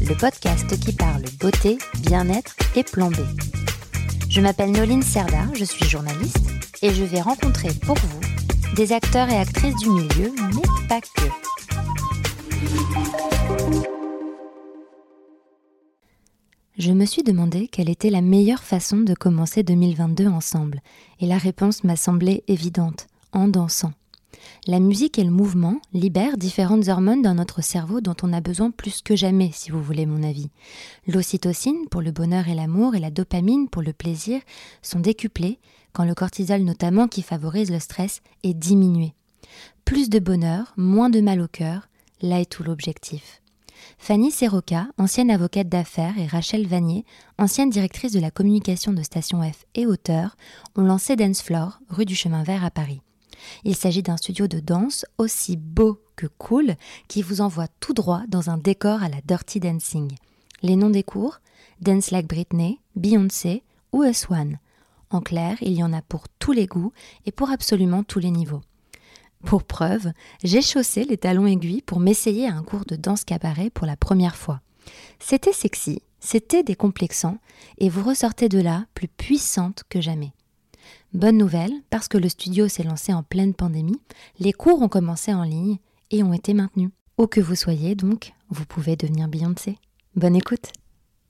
le podcast qui parle beauté, bien-être et plan B. Je m'appelle Noline Serda, je suis journaliste et je vais rencontrer pour vous des acteurs et actrices du milieu, mais pas que. Je me suis demandé quelle était la meilleure façon de commencer 2022 ensemble, et la réponse m'a semblé évidente, en dansant. La musique et le mouvement libèrent différentes hormones dans notre cerveau dont on a besoin plus que jamais, si vous voulez mon avis. L'ocytocine pour le bonheur et l'amour et la dopamine pour le plaisir sont décuplées quand le cortisol notamment qui favorise le stress est diminué. Plus de bonheur, moins de mal au cœur, là est tout l'objectif. Fanny Serroca, ancienne avocate d'affaires, et Rachel Vanier, ancienne directrice de la communication de Station F et auteur, ont lancé Dance Floor, rue du Chemin Vert à Paris. Il s'agit d'un studio de danse aussi beau que cool qui vous envoie tout droit dans un décor à la Dirty Dancing. Les noms des cours Dance Like Britney, Beyoncé ou S1. En clair, il y en a pour tous les goûts et pour absolument tous les niveaux. Pour preuve, j'ai chaussé les talons aiguilles pour m'essayer à un cours de danse cabaret pour la première fois. C'était sexy, c'était décomplexant, et vous ressortez de là plus puissante que jamais. Bonne nouvelle, parce que le studio s'est lancé en pleine pandémie, les cours ont commencé en ligne et ont été maintenus. Où que vous soyez donc, vous pouvez devenir Beyoncé. Bonne écoute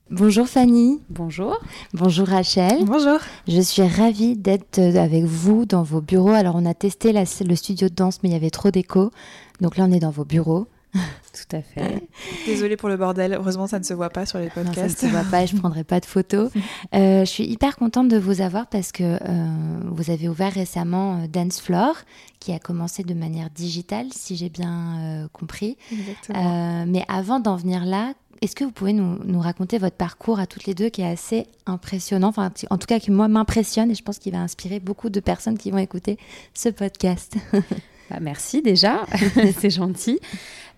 Bonjour Fanny. Bonjour. Bonjour Rachel. Bonjour. Je suis ravie d'être avec vous dans vos bureaux. Alors on a testé le studio de danse mais il y avait trop d'écho. Donc là on est dans vos bureaux. Tout à fait. Désolée pour le bordel. Heureusement, ça ne se voit pas sur les podcasts. Non, ça ne se voit pas et je ne prendrai pas de photos. Euh, je suis hyper contente de vous avoir parce que euh, vous avez ouvert récemment euh, Dance Floor, qui a commencé de manière digitale, si j'ai bien compris. Exactement. mais avant d'en venir là, est-ce que vous pouvez nous, nous, raconter votre parcours à toutes les deux qui est assez impressionnant, enfin, en tout cas qui moi m'impressionne et je pense qu'il va inspirer beaucoup de personnes qui vont écouter ce podcast. Bah, merci déjà, c'est gentil.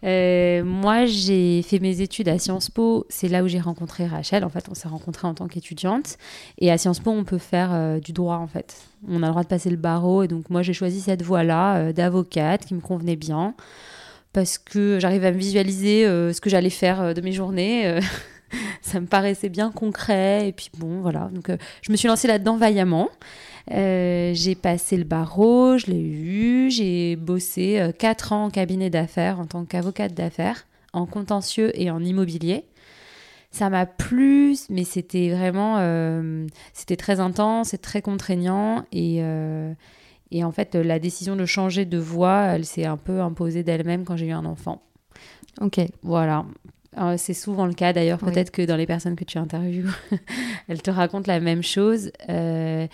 Euh, moi, j'ai fait mes études à Sciences Po. C'est là où j'ai rencontré Rachel. En fait, on s'est rencontrés en tant qu'étudiante. Et à Sciences Po, on peut faire euh, du droit, en fait. On a le droit de passer le barreau. Et donc, moi, j'ai choisi cette voie-là euh, d'avocate qui me convenait bien. Parce que j'arrive à me visualiser ce que j'allais faire de mes journées. ça me paraissait bien concret. Et puis, bon, voilà. Donc, je me suis lancée là-dedans vaillamment. Euh, j'ai passé le barreau, je l'ai eu, j'ai bossé euh, 4 ans en cabinet d'affaires en tant qu'avocate d'affaires, en contentieux et en immobilier. Ça m'a plu, mais c'était vraiment, euh, c'était très intense et très contraignant. Et, euh, et en fait, la décision de changer de voie, elle s'est un peu imposée d'elle-même quand j'ai eu un enfant. Ok. Voilà. C'est souvent le cas d'ailleurs, peut-être que dans les personnes que tu interviews, elles te racontent la même chose. Euh,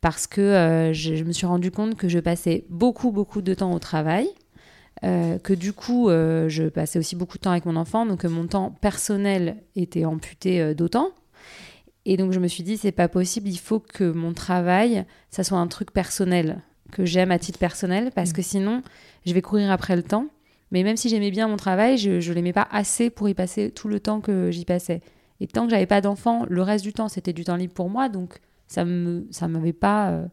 parce que euh, je, je, me suis rendu compte que je passais beaucoup, beaucoup de temps au travail. Euh, que du coup, euh, je passais aussi beaucoup de temps avec mon enfant, donc mon temps personnel était amputé d'autant. Et donc je me suis dit, c'est pas possible, il faut que mon travail, ça soit un truc personnel, que j'aime à titre personnel, parce mmh. que sinon, je vais courir après le temps. Mais même si j'aimais bien mon travail, je ne l'aimais pas assez pour y passer tout le temps que j'y passais. Et tant que j'avais pas d'enfant, le reste du temps, c'était du temps libre pour moi, donc ça me ça m'avait pas euh,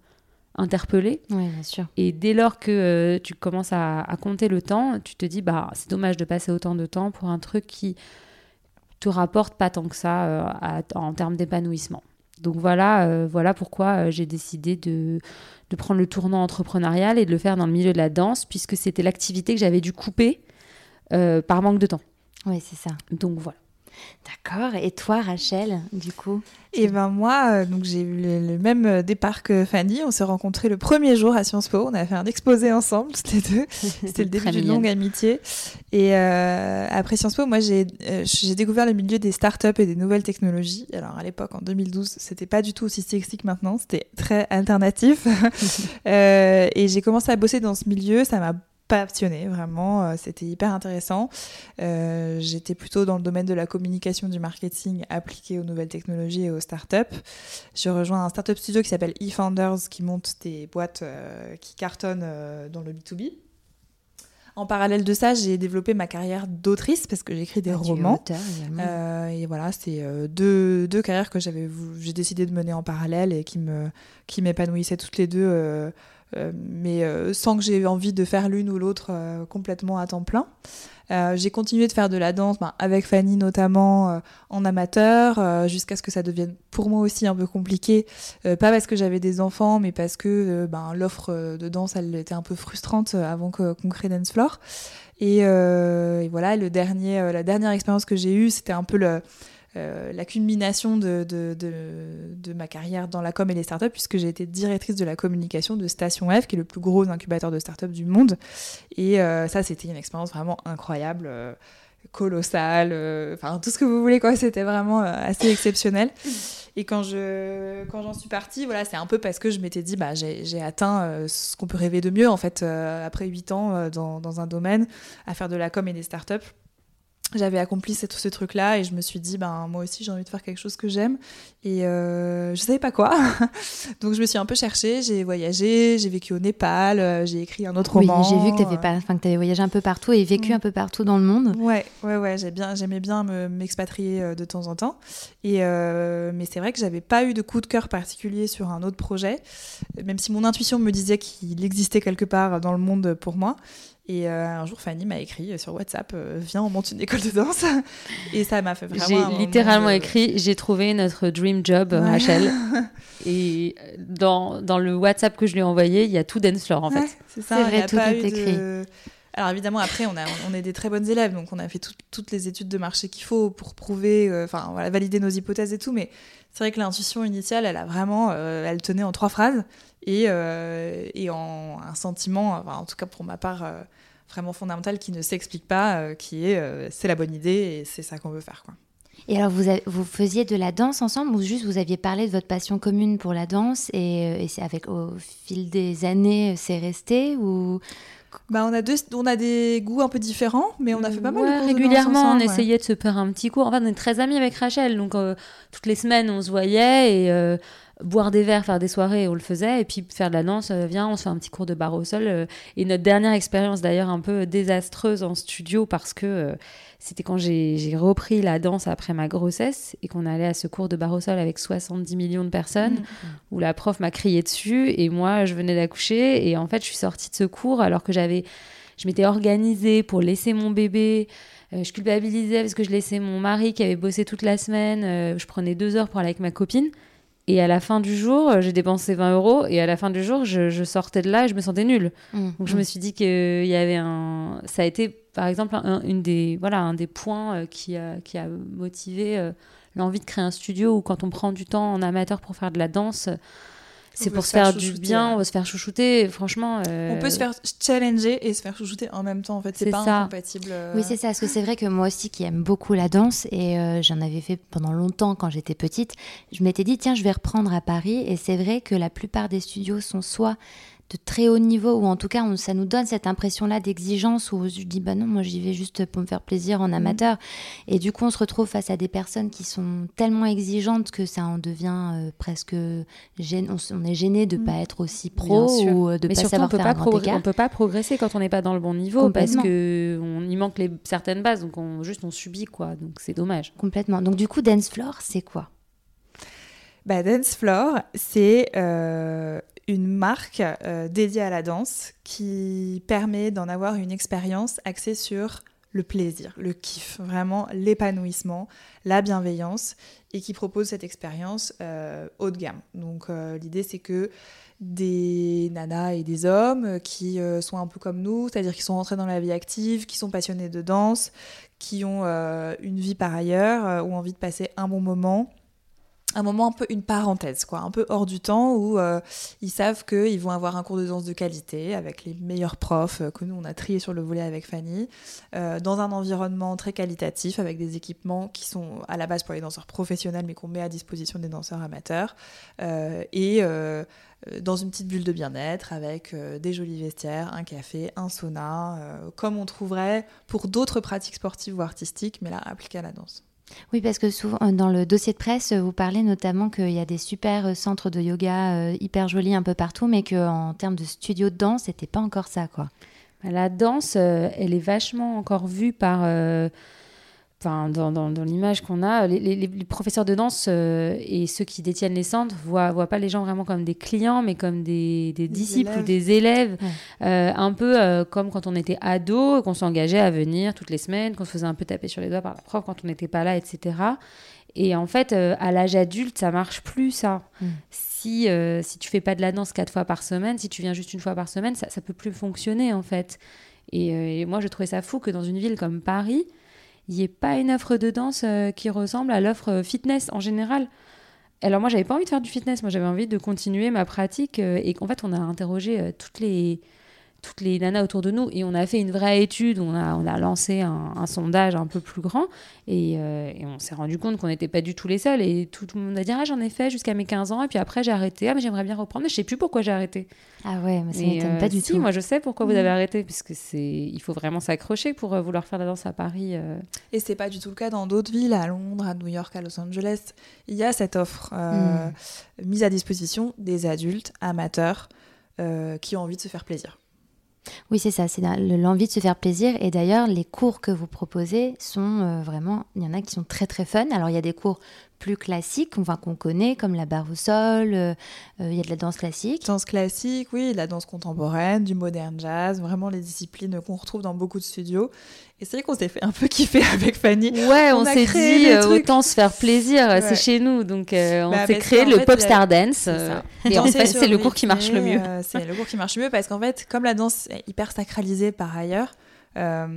interpellé. Oui, bien sûr. Et dès lors que euh, tu commences à, à, compter le temps, tu te dis bah c'est dommage de passer autant de temps pour un truc qui te rapporte pas tant que ça euh, à, en termes d'épanouissement. Donc voilà, euh, voilà pourquoi j'ai décidé de, de, prendre le tournant entrepreneurial et de le faire dans le milieu de la danse, puisque c'était l'activité que j'avais dû couper par manque de temps. Oui, c'est ça. Donc voilà. D'accord. Et toi, Rachel, du coup Et ben moi, euh, donc j'ai eu le, le, même départ que Fanny. On s'est rencontrés le premier jour à Sciences Po. On a fait un exposé ensemble, toutes les deux. C'était le début d'une longue amitié. Et euh, après Sciences Po, moi j'ai euh, découvert le milieu des startups et des nouvelles technologies. Alors à l'époque, en 2012, c'était pas du tout aussi sexy que maintenant. C'était très alternatif. Euh, et j'ai commencé à bosser dans ce milieu. Ça m'a passionnée, vraiment. Euh, c'était hyper intéressant. Euh, j'étais plutôt dans le domaine de la communication, du marketing appliqué aux nouvelles technologies et aux startups. J'ai rejoint un startup studio qui s'appelle eFounders qui monte des boîtes euh, qui cartonnent dans le B2B. En parallèle de ça, j'ai développé ma carrière d'autrice parce que j'écris des ah, romans. et voilà, c'est deux, deux, carrières que j'avais j'ai décidé de mener en parallèle et qui me qui m'épanouissaient toutes les deux euh, mais euh, sans que j'ai envie de faire l'une ou l'autre euh, complètement à temps plein. j'ai continué de faire de la danse, ben, avec Fanny notamment, en amateur, jusqu'à ce que ça devienne pour moi aussi un peu compliqué. pas parce que j'avais des enfants, mais parce que ben, l'offre de danse, elle était un peu frustrante avant qu'on crée Dance Floor. Et, et, voilà, le dernier, la dernière expérience que j'ai eue, c'était un peu le, euh, la culmination de, ma carrière dans la com et les startups, puisque j'ai été directrice de la communication de Station F, qui est le plus gros incubateur de startups du monde. Et euh, ça, c'était une expérience vraiment incroyable, euh, colossale, enfin tout ce que vous voulez, quoi. C'était vraiment assez exceptionnel. Et quand je quand j'en suis partie, voilà, c'est un peu parce que je m'étais dit, bah, j'ai atteint ce qu'on peut rêver de mieux, en fait, après 8 ans dans, un domaine, à faire de la com et des startups j'avais accompli ce, ce truc-là et je me suis dit, ben, moi aussi j'ai envie de faire quelque chose que j'aime. Et euh, je savais pas quoi. Donc je me suis un peu cherchée, j'ai voyagé, j'ai vécu au Népal, euh, j'ai écrit un autre roman. Oui, j'ai vu que tu avais, pas... enfin, avais voyagé un peu partout et vécu mm. un peu partout dans le monde. Ouais, ouais, ouais, j'aimais bien, bien m'expatrier euh, de temps en temps. Et, euh, mais c'est vrai que j'avais pas eu de coup de cœur particulier sur un autre projet, même si mon intuition me disait qu'il existait quelque part dans le monde pour moi. Et euh, un jour, Fanny m'a écrit sur WhatsApp euh, Viens, on monte une école de danse. et ça m'a fait vraiment. J'ai littéralement écrit J'ai trouvé notre dream job, Rachel. et dans, dans, le WhatsApp que je lui ai envoyé, il y a tout dance floor en fait. C'est ça, vrai, tout est écrit. Alors évidemment, après, on, a, on est des très bonnes élèves, donc on a fait toutes les études de marché qu'il faut pour prouver, euh, enfin voilà, valider nos hypothèses et tout. Mais c'est vrai que l'intuition initiale, elle a vraiment, elle tenait en trois phrases et, euh, et en un sentiment, en tout cas pour ma part, euh, vraiment fondamental qui ne s'explique pas, euh, qui est c'est la bonne idée et c'est ça qu'on veut faire. Quoi. Et alors, vous, vous faisiez de la danse ensemble ou juste vous aviez parlé de votre passion commune pour la danse et, et avec au fil des années, c'est resté ou bah, on, a deux, on a des goûts un peu différents, mais on a fait pas mal de cours Régulièrement, on essayait de se faire un petit cours. En fait, on est très amis avec Rachel, donc toutes les semaines, on se voyait et boire des verres, faire des soirées, on le faisait, et puis faire de la danse, euh, viens, on se fait un petit cours de barre au sol. Euh, et notre dernière expérience d'ailleurs un peu désastreuse en studio parce que euh, c'était quand j'ai repris la danse après ma grossesse et qu'on allait à ce cours de barre au sol avec 70 millions de personnes, mmh. où la prof m'a crié dessus et moi je venais d'accoucher et en fait je suis sortie de ce cours alors que j'avais, je m'étais organisée pour laisser mon bébé. je culpabilisais parce que je laissais mon mari qui avait bossé toute la semaine. je prenais deux heures pour aller avec ma copine. Et à la fin du jour, euh, j'ai dépensé 20 euros. Et à la fin du jour, je, sortais de là et je me sentais nulle. Mmh, Donc je mmh. me suis dit qu'il y avait un. Ça a été, par exemple, un, une des, voilà, un des points euh, qui, a, qui a motivé euh, l'envie de créer un studio où, quand on prend du temps en amateur pour faire de la danse, c'est pour se faire, du bien, on va se faire chouchouter. Franchement, on peut se faire challenger et se faire chouchouter en même temps. En fait, c'est pas incompatible. Oui, c'est ça. Parce que c'est vrai que moi aussi, qui aime beaucoup la danse et euh, j'en avais fait pendant longtemps quand j'étais petite, je m'étais dit tiens, je vais reprendre à Paris. Et c'est vrai que la plupart des studios sont soit de très haut niveau, ou en tout cas, ça nous donne cette impression-là d'exigence où je dis, bah non, moi j'y vais juste pour me faire plaisir en mhm. amateur. Et du coup, on se retrouve face à des personnes qui sont tellement exigeantes que ça en devient euh, presque. Gêne, on, est gêné de ne mhm. pas être aussi pro ou euh, de ne pas savoir on peut faire pas On peut pas progresser quand on n'est pas dans le bon niveau parce que on y manque les, certaines bases, donc on, juste on subit quoi. Donc c'est dommage. Complètement. Donc du coup, Dance Floor, c'est quoi? Bah, Dance Floor, c'est euh, une marque euh, dédiée à la danse qui permet d'en avoir une expérience axée sur le plaisir, le kiff, vraiment l'épanouissement, la bienveillance, et qui propose cette expérience euh, haut de gamme. Donc euh, l'idée c'est que des nanas et des hommes qui sont un peu comme nous, c'est-à-dire qui sont rentrés dans la vie active, qui sont passionnés de danse, qui ont une vie par ailleurs, ou envie de passer un bon moment, un moment un peu une parenthèse, quoi, un peu hors du temps où euh, ils savent qu'ils vont avoir un cours de danse de qualité avec les meilleurs profs euh, que nous on a triés sur le volet avec Fanny, euh, dans un environnement très qualitatif avec des équipements qui sont à la base pour les danseurs professionnels mais qu'on met à disposition des danseurs amateurs et dans une petite bulle de bien-être avec des jolis vestiaires, un café, un sauna, comme on trouverait pour d'autres pratiques sportives ou artistiques, mais là appliquées à la danse. Oui, parce que souvent, euh, dans le dossier de presse, vous parlez notamment qu'il y a des super euh, centres de yoga euh, hyper jolis un peu partout, mais qu'en termes de studio de danse, c'était pas encore ça, quoi. La danse, elle est vachement encore vue par dans, dans, l'image qu'on a, les, professeurs de danse euh, et ceux qui détiennent les centres voient, voient pas les gens vraiment comme des clients, mais comme des, disciples ou des élèves. Euh, un peu euh, comme quand on était ado, qu'on s'engageait à venir toutes les semaines, qu'on se faisait un peu taper sur les doigts par la prof quand on n'était pas là, etc. Et en fait, à l'âge adulte, ça marche plus, ça. Mm. Si, si tu fais pas de la danse quatre fois par semaine, si tu viens juste une fois par semaine, ça, ça peut plus fonctionner, en fait. Et, et moi, je trouvais ça fou que dans une ville comme Paris, il n'y pas une offre de danse euh, qui ressemble à l'offre euh, fitness en général. Alors moi, j'avais pas envie de faire du fitness, moi j'avais envie de continuer ma pratique euh, et qu'en fait, on a interrogé toutes les toutes les nanas autour de nous et on a fait une vraie étude, on a, on a lancé un, sondage un peu plus grand et, on s'est rendu compte qu'on n'était pas du tout les seuls et tout, le monde a dit ah j'en ai fait jusqu'à mes 15 ans et puis après j'ai arrêté, ah mais j'aimerais bien reprendre mais je sais plus pourquoi j'ai arrêté. Ah ouais, mais ça m'étonne pas du si, tout. moi je sais pourquoi vous avez mm. arrêté puisque c'est il faut vraiment s'accrocher pour vouloir faire la danse à Paris. Et c'est pas du tout le cas dans d'autres villes, à Londres, à New York, à Los Angeles. Il y a cette offre mm. mise à disposition des adultes amateurs qui ont envie de se faire plaisir. Oui, c'est ça, c'est l'envie de se faire plaisir. Et d'ailleurs, les cours que vous proposez sont euh, vraiment, il y en a qui sont très très fun. Alors, il y a des cours plus classiques, enfin, qu'on connaît, comme la barre au sol, euh, euh, il y a de la danse classique. Danse classique, oui, de la danse contemporaine, du modern jazz, vraiment les disciplines qu'on retrouve dans beaucoup de studios. Et c'est vrai qu'on s'est fait un peu kiffer avec Fanny. Ouais, on, s'est dit euh, autant se faire plaisir, c'est chez nous. Donc on bah, s'est créé le Pop Star Dance. et en fait, c'est le cours qui marche le mieux. c'est le cours qui marche le mieux parce qu'en fait, comme la danse est hyper sacralisée par ailleurs, euh,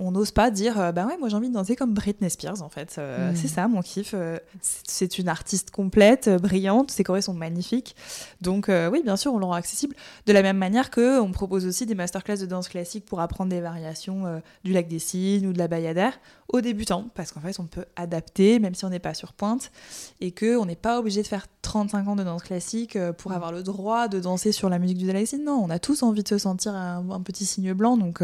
on n'ose pas dire euh, bah ouais moi j'ai envie de danser comme Britney Spears en fait. Euh, mm. c'est ça mon kiff. C'est une artiste complète brillante ses chorés sont magnifiques. Donc oui bien sûr on le rend accessible. De la même manière que on propose aussi des masterclass de danse classique pour apprendre des variations du lac des cygnes ou de la bayadère aux débutants parce qu'en fait on peut adapter même si on n'est pas sur pointe et que on n'est pas obligé de faire 35 ans de danse classique pour mm. avoir le droit de danser sur la musique du Dalai non on a tous envie de se sentir un, petit signe blanc donc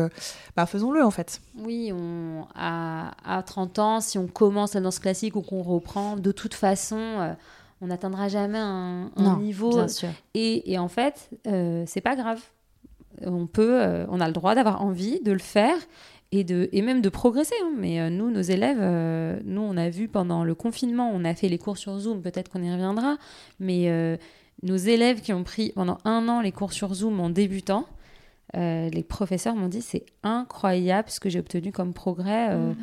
bah, faisons-le en fait. Oui, on, à, à, 30 ans, si on commence la danse classique ou qu'on reprend, de toute façon, euh, on n'atteindra jamais un, niveau. Bien sûr. Et, et en fait, euh, c'est pas grave. On peut, euh, on a le droit d'avoir envie de le faire et, de, et même de progresser. Hein. Mais nous, nos élèves, nous, on a vu pendant le confinement, on a fait les cours sur Zoom, peut-être qu'on y reviendra, mais nos élèves qui ont pris pendant un an les cours sur Zoom en débutant, euh, les professeurs m'ont dit c'est incroyable ce que j'ai obtenu comme progrès euh, mm.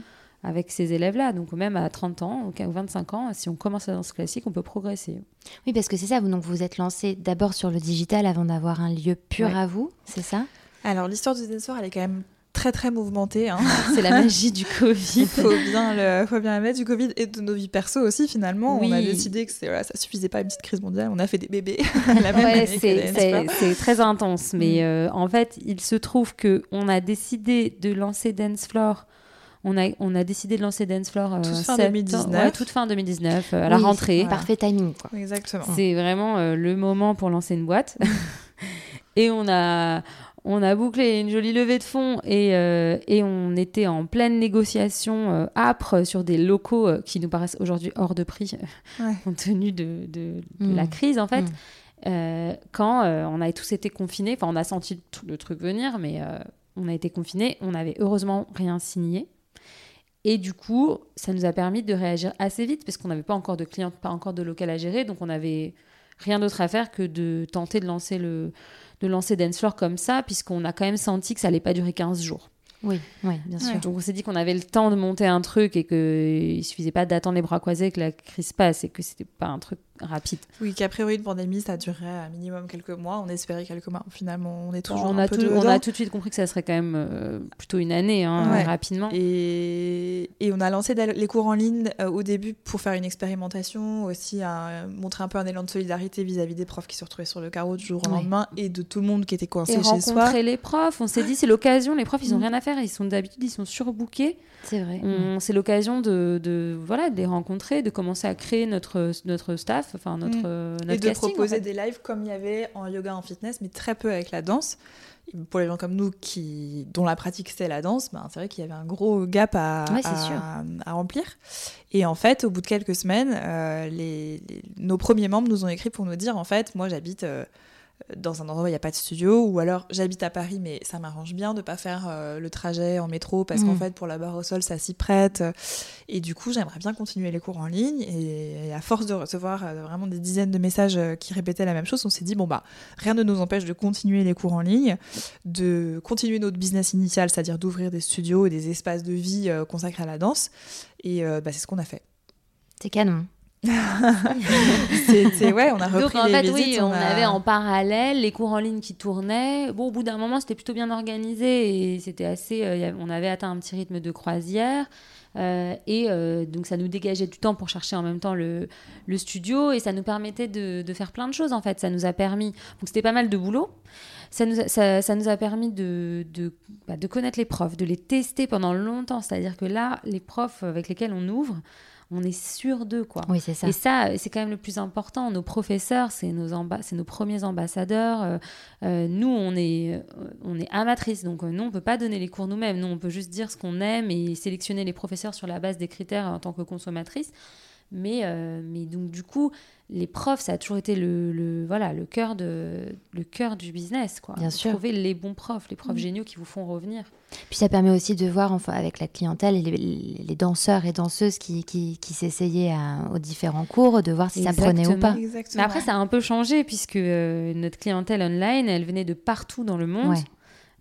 avec ces élèves-là. Donc même à 30 ans ou 25 ans, si on commence la danse classique, on peut progresser. Oui, parce que c'est ça, vous donc vous êtes lancé d'abord sur le digital avant d'avoir un lieu pur à vous, c'est ça? Alors l'histoire du Dance elle est quand même très très mouvementé. Hein. C'est la magie du Covid. Il faut bien, le, faut bien la mettre du Covid et de nos vies perso aussi finalement. On a décidé que voilà, ça suffisait pas une petite crise mondiale. On a fait des bébés. c'est très intense. Mais mm. euh, en fait, il se trouve que on a décidé de lancer Dance Floor. On a, on a décidé de lancer Dance Floor euh, toute, fin 2019. toute fin 2019, euh, à la rentrée. Parfait timing. Quoi. Exactement. C'est vraiment le moment pour lancer une boîte. et on a, on a bouclé une jolie levée de fonds et, euh, on était en pleine négociation euh, âpre sur des locaux euh, qui nous paraissent aujourd'hui hors de prix compte tenu de, la mm. crise en fait. Mm. quand on a tous été confinés, enfin on a senti tout le truc venir, mais on a été confinés, on n'avait heureusement rien signé. Et du coup, ça nous a permis de réagir assez vite parce qu'on n'avait pas encore de clients, pas encore de local à gérer, donc on n'avait rien d'autre à faire que de tenter de lancer le, de lancer Dancefloor comme ça, puisqu'on a quand même senti que ça allait pas durer 15 jours. Oui, oui, bien sûr. Donc on s'est dit qu'on avait le temps de monter un truc et qu'il suffisait pas d'attendre les bras croisés que la crise passe et que c'était pas un truc rapide. Oui, qu'a priori une pandémie, ça durerait un minimum quelques mois. On espérait quelques mois. Finalement, on est toujours on un a peu tout. On a tout de suite compris que ça serait quand même euh, plutôt une année, hein, Ouais. rapidement. Et, et on a lancé les cours en ligne euh, au début pour faire une expérimentation, aussi un- montrer un peu un élan de solidarité vis-à-vis des profs qui se retrouvaient sur le carreau du jour au lendemain et de tout le monde qui était coincé Et chez soi. rencontrer les profs, on s'est dit c'est l'occasion. Les profs, ils ont Mm. rien à faire. Ils sont d'habitude, ils sont surbookés. C'est vrai. C'est l'occasion de, de voilà de les rencontrer, de commencer à créer notre notre staff, enfin notre Mm. euh, notre et de casting, en proposer fait. des lives comme il y avait en yoga en fitness, mais très peu avec la danse. Pour les gens comme nous qui, dont la pratique c'est la danse, ben, c'est vrai qu'il y avait un gros gap à, Ouais, c'est à- sûr. à remplir. Et en fait, au bout de quelques semaines, euh, les, les- nos premiers membres nous ont écrit pour nous dire en fait, moi j'habite euh, dans un endroit où il n'y a pas de studio, ou alors j'habite à Paris, mais ça m'arrange bien de ne pas faire euh, le trajet en métro parce qu'en Mm. fait, pour la barre au sol, ça s'y prête. Et du coup, j'aimerais bien continuer les cours en ligne. Et, et à force de recevoir euh, vraiment des dizaines de messages euh, qui répétaient la même chose, on s'est dit, bon, bah, rien ne nous empêche de continuer les cours en ligne, de continuer notre business initial, c'est-à-dire d'ouvrir des studios et des espaces de vie euh, consacrés à la danse. Et bah, c'est ce qu'on a fait. C'est canon. C'était, ouais, on a Donc repris en les fait, visites, oui, on, a- avait en parallèle les cours en ligne qui tournaient. Bon, au bout d'un moment, c'était plutôt bien organisé et c'était assez. euh, on avait atteint un petit rythme de croisière. Euh, et euh, donc ça nous dégageait du temps pour chercher en même temps le, le studio et ça nous permettait de, de faire plein de choses en fait. Ça nous a permis, donc c'était pas mal de boulot, ça nous a, ça, ça nous a permis de, de, bah, de connaître les profs, de les tester pendant longtemps. C'est-à-dire que là, les profs avec lesquels on ouvre, on est sûr d'eux quoi. Oui, c'est ça. Et ça, c'est quand même le plus important. Nos professeurs, c'est nos, c'est nos premiers ambassadeurs. Euh, euh, nous, on est, euh, on est amatrices, donc euh, nous, on peut pas donner les cours nous-mêmes. Nous, on peut juste dire ce qu'on aime et sélectionner les professeurs sur la base des critères en tant que consommatrice. Mais, euh, mais donc, du coup, les profs, ça a toujours été le, le- voilà, le, cœur de, le cœur du business. Quoi. Bien sûr. Trouver les bons profs, les profs géniaux qui vous font revenir. Puis ça permet aussi de voir enfin, avec la clientèle les, les danseurs et danseuses qui, qui, qui s'essayaient à- aux différents cours, de voir si ça prenait ou pas. Exactement. Mais après, ça a un peu changé puisque euh, notre clientèle online, elle venait de partout dans le monde. Ouais.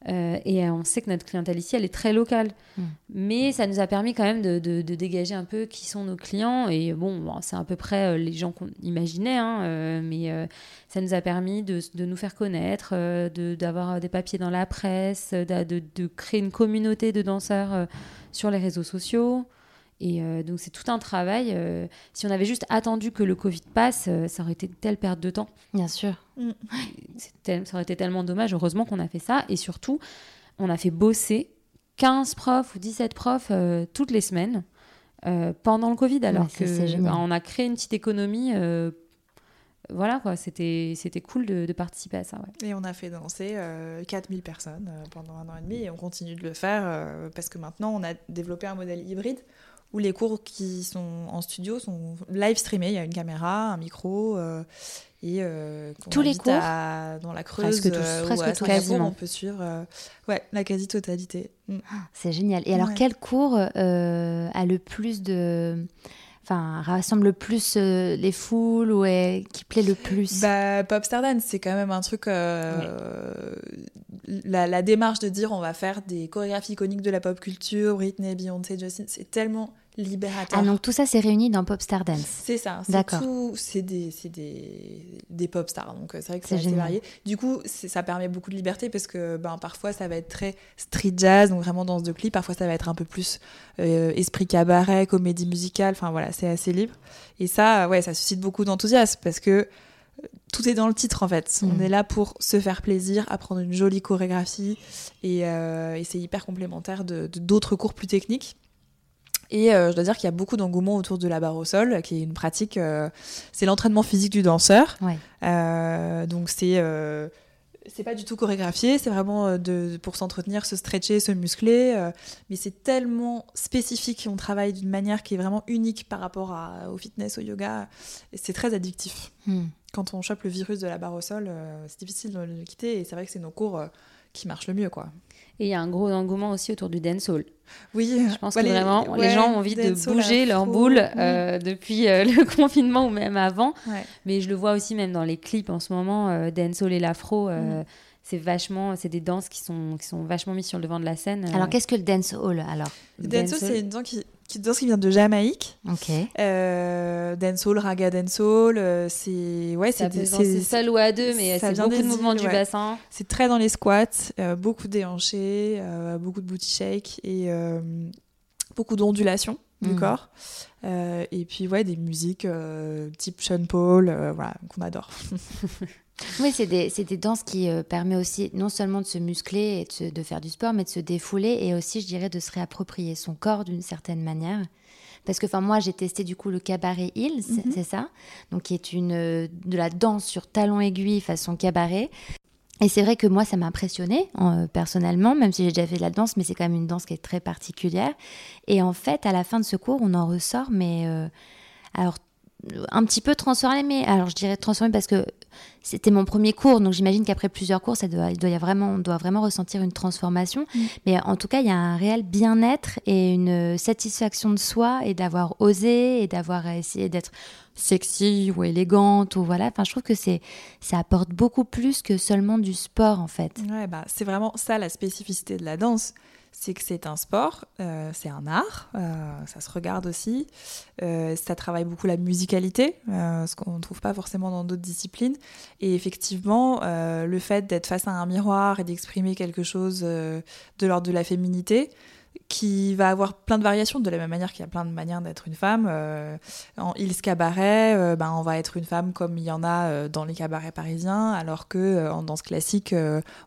Euh, et euh, on sait que notre clientèle ici, elle est très locale. Mm. Mais ça nous a permis quand même de, de- de dégager un peu qui sont nos clients. Et bon, bon, c'est à peu près euh, les gens qu'on imaginait. hein, euh, mais euh, ça nous a permis de, de nous faire connaître, de- d'avoir des papiers dans la presse, de, créer une communauté de danseurs sur les réseaux sociaux. Et euh, donc c'est tout un travail. euh, si on avait juste attendu que le Covid passe, euh, ça aurait été une telle perte de temps. Bien sûr. Tel- ça aurait été tellement dommage. Heureusement qu'on a fait ça. Et surtout, on a fait bosser 15 profs ou 17 profs euh, toutes les semaines euh, pendant le Covid. Alors Ouais, que bah, on a créé une petite économie. euh, voilà quoi, c'était c'était cool de, de participer à ça. ouais. Et on a fait danser euh, 4000 personnes euh, pendant un an et demi et on continue de le faire euh, parce que maintenant on a développé un modèle hybride où les cours qui sont en studio sont live streamés. Il y a une caméra, un micro euh, et euh, Tous les cours à- dans la Creuse Presque tous, euh, ou presque à tous. Quasiment. on peut suivre ouais, la quasi-totalité. Mm. C'est génial. Et alors, Ouais. quel cours a le plus de. Enfin, rassemble le plus euh, les foules ou est... qui plaît le plus Bah, Popstar Dance, c'est quand même un truc. euh, la, la démarche de dire on va faire des chorégraphies iconiques de la pop culture, Britney, Beyoncé, Justin, c'est tellement libérateur. Ah, donc tout ça, c'est réuni dans Popstar Dance. C'est ça, D'accord. tout, c'est des, des, des pop stars, donc euh, c'est vrai que C'est assez varié. Du coup, ça permet beaucoup de liberté parce que ben, parfois ça va être très street jazz, donc vraiment danse de clip, parfois ça va être un peu plus euh, esprit cabaret, comédie musicale, enfin voilà, c'est assez libre. Et ça, ouais, ça suscite beaucoup d'enthousiasme parce que euh, tout est dans le titre en fait. On Mhm. est là pour se faire plaisir, apprendre une jolie chorégraphie et, euh, et c'est hyper complémentaire de- d'autres cours plus techniques. Et euh, je dois dire qu'il y a beaucoup d'engouement autour de la barre au sol, qui est une pratique, euh, c'est l'entraînement physique du danseur. Ouais. Euh, donc c'est c'est pas du tout chorégraphié, c'est vraiment de, pour s'entretenir, se stretcher, se muscler. mais c'est tellement spécifique, on travaille d'une manière qui est vraiment unique par rapport à- au fitness, au yoga, et c'est très addictif. Hmm. Quand on chope le virus de la barre au sol, c'est difficile de le quitter, et c'est vrai que c'est nos cours qui marchent le mieux, quoi. Et il y a un gros engouement aussi autour du dancehall. Oui, Je pense que vraiment, les gens ont envie de dancehall, bouger leur boule mm. euh, depuis euh, le confinement ou même avant. Ouais. Mais je le vois aussi même dans les clips en ce moment, euh, dancehall et l'afro. euh, C'est vachement, c'est des danses qui sont, qui sont vachement mises sur le devant de la scène. Alors, qu'est-ce que le dance hall alors? Le dancehall, c'est une danse qui, qui danse qui vient de Jamaïque. Ok. Euh, dancehall, raga dancehall, euh, c'est ouais, c'est danser seul ou à deux, mais c'est beaucoup de mouvements du ouais. bassin. c'est très dans les squats, euh, beaucoup de déhanchés, euh, beaucoup de booty shake et beaucoup d'ondulations du Mhm. corps. Et puis ouais, des musiques type Sean Paul, voilà, qu'on adore. Oui, c'est des, c'est des danses qui euh, permet aussi non seulement de se muscler et de, se- de faire du sport, mais de se défouler et aussi, je dirais, de se réapproprier son corps d'une certaine manière. Parce que, enfin, moi, j'ai testé du coup le cabaret Hill, c'est Mhm. c'est ça, donc qui est une euh, de la danse sur talons aiguilles façon cabaret. Et c'est vrai que moi, ça m'a impressionné euh, personnellement, même si j'ai déjà fait de la danse, mais c'est quand même une danse qui est très particulière. Et en fait, à la fin de ce cours, on en ressort, mais euh, alors un petit peu transformé, mais alors je dirais transformé parce que c'était mon premier cours, donc j'imagine qu'après plusieurs cours, ça doit, il doit y vraiment, on doit vraiment ressentir une transformation. Mm. Mais en tout cas, il y a un réel bien-être et une satisfaction de soi et d'avoir osé et d'avoir essayé d'être sexy ou élégante ou voilà. Enfin, je trouve que c'est, ça apporte beaucoup plus que seulement du sport en fait. Ouais, bah, c'est vraiment ça la spécificité de la danse. C'est que c'est un sport, euh, c'est un art, euh, ça se regarde aussi. Euh, ça travaille beaucoup la musicalité, ce qu'on ne trouve pas forcément dans d'autres disciplines. Et effectivement, le fait d'être face à un miroir et d'exprimer quelque chose de l'ordre de la féminité, qui va avoir plein de variations, de la même manière qu'il y a plein de manières d'être une femme. Euh, en Hills Cabaret, euh, ben, on va être une femme comme il y en a euh, dans les cabarets parisiens, alors que en danse classique,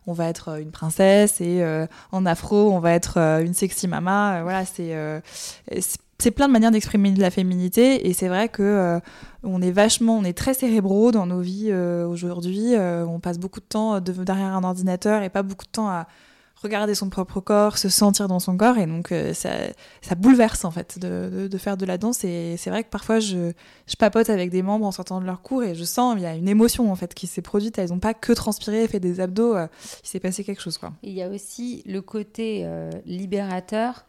on va être une princesse et en afro, on va être une sexy mama. Voilà, c'est plein de manières d'exprimer de la féminité et c'est vrai que on est vachement, on est très cérébraux dans nos vies aujourd'hui. On passe beaucoup de temps de- derrière un ordinateur et pas beaucoup de temps à regarder son propre corps, se sentir dans son corps et donc euh, ça, ça bouleverse en fait de, faire de la danse et c'est vrai que parfois je, papote avec des membres en sortant de leur cours et je sens il y a une émotion en fait qui s'est produite. Elles n'ont pas que transpiré, fait des abdos, euh, il s'est passé quelque chose quoi. Il y a aussi le côté euh, libérateur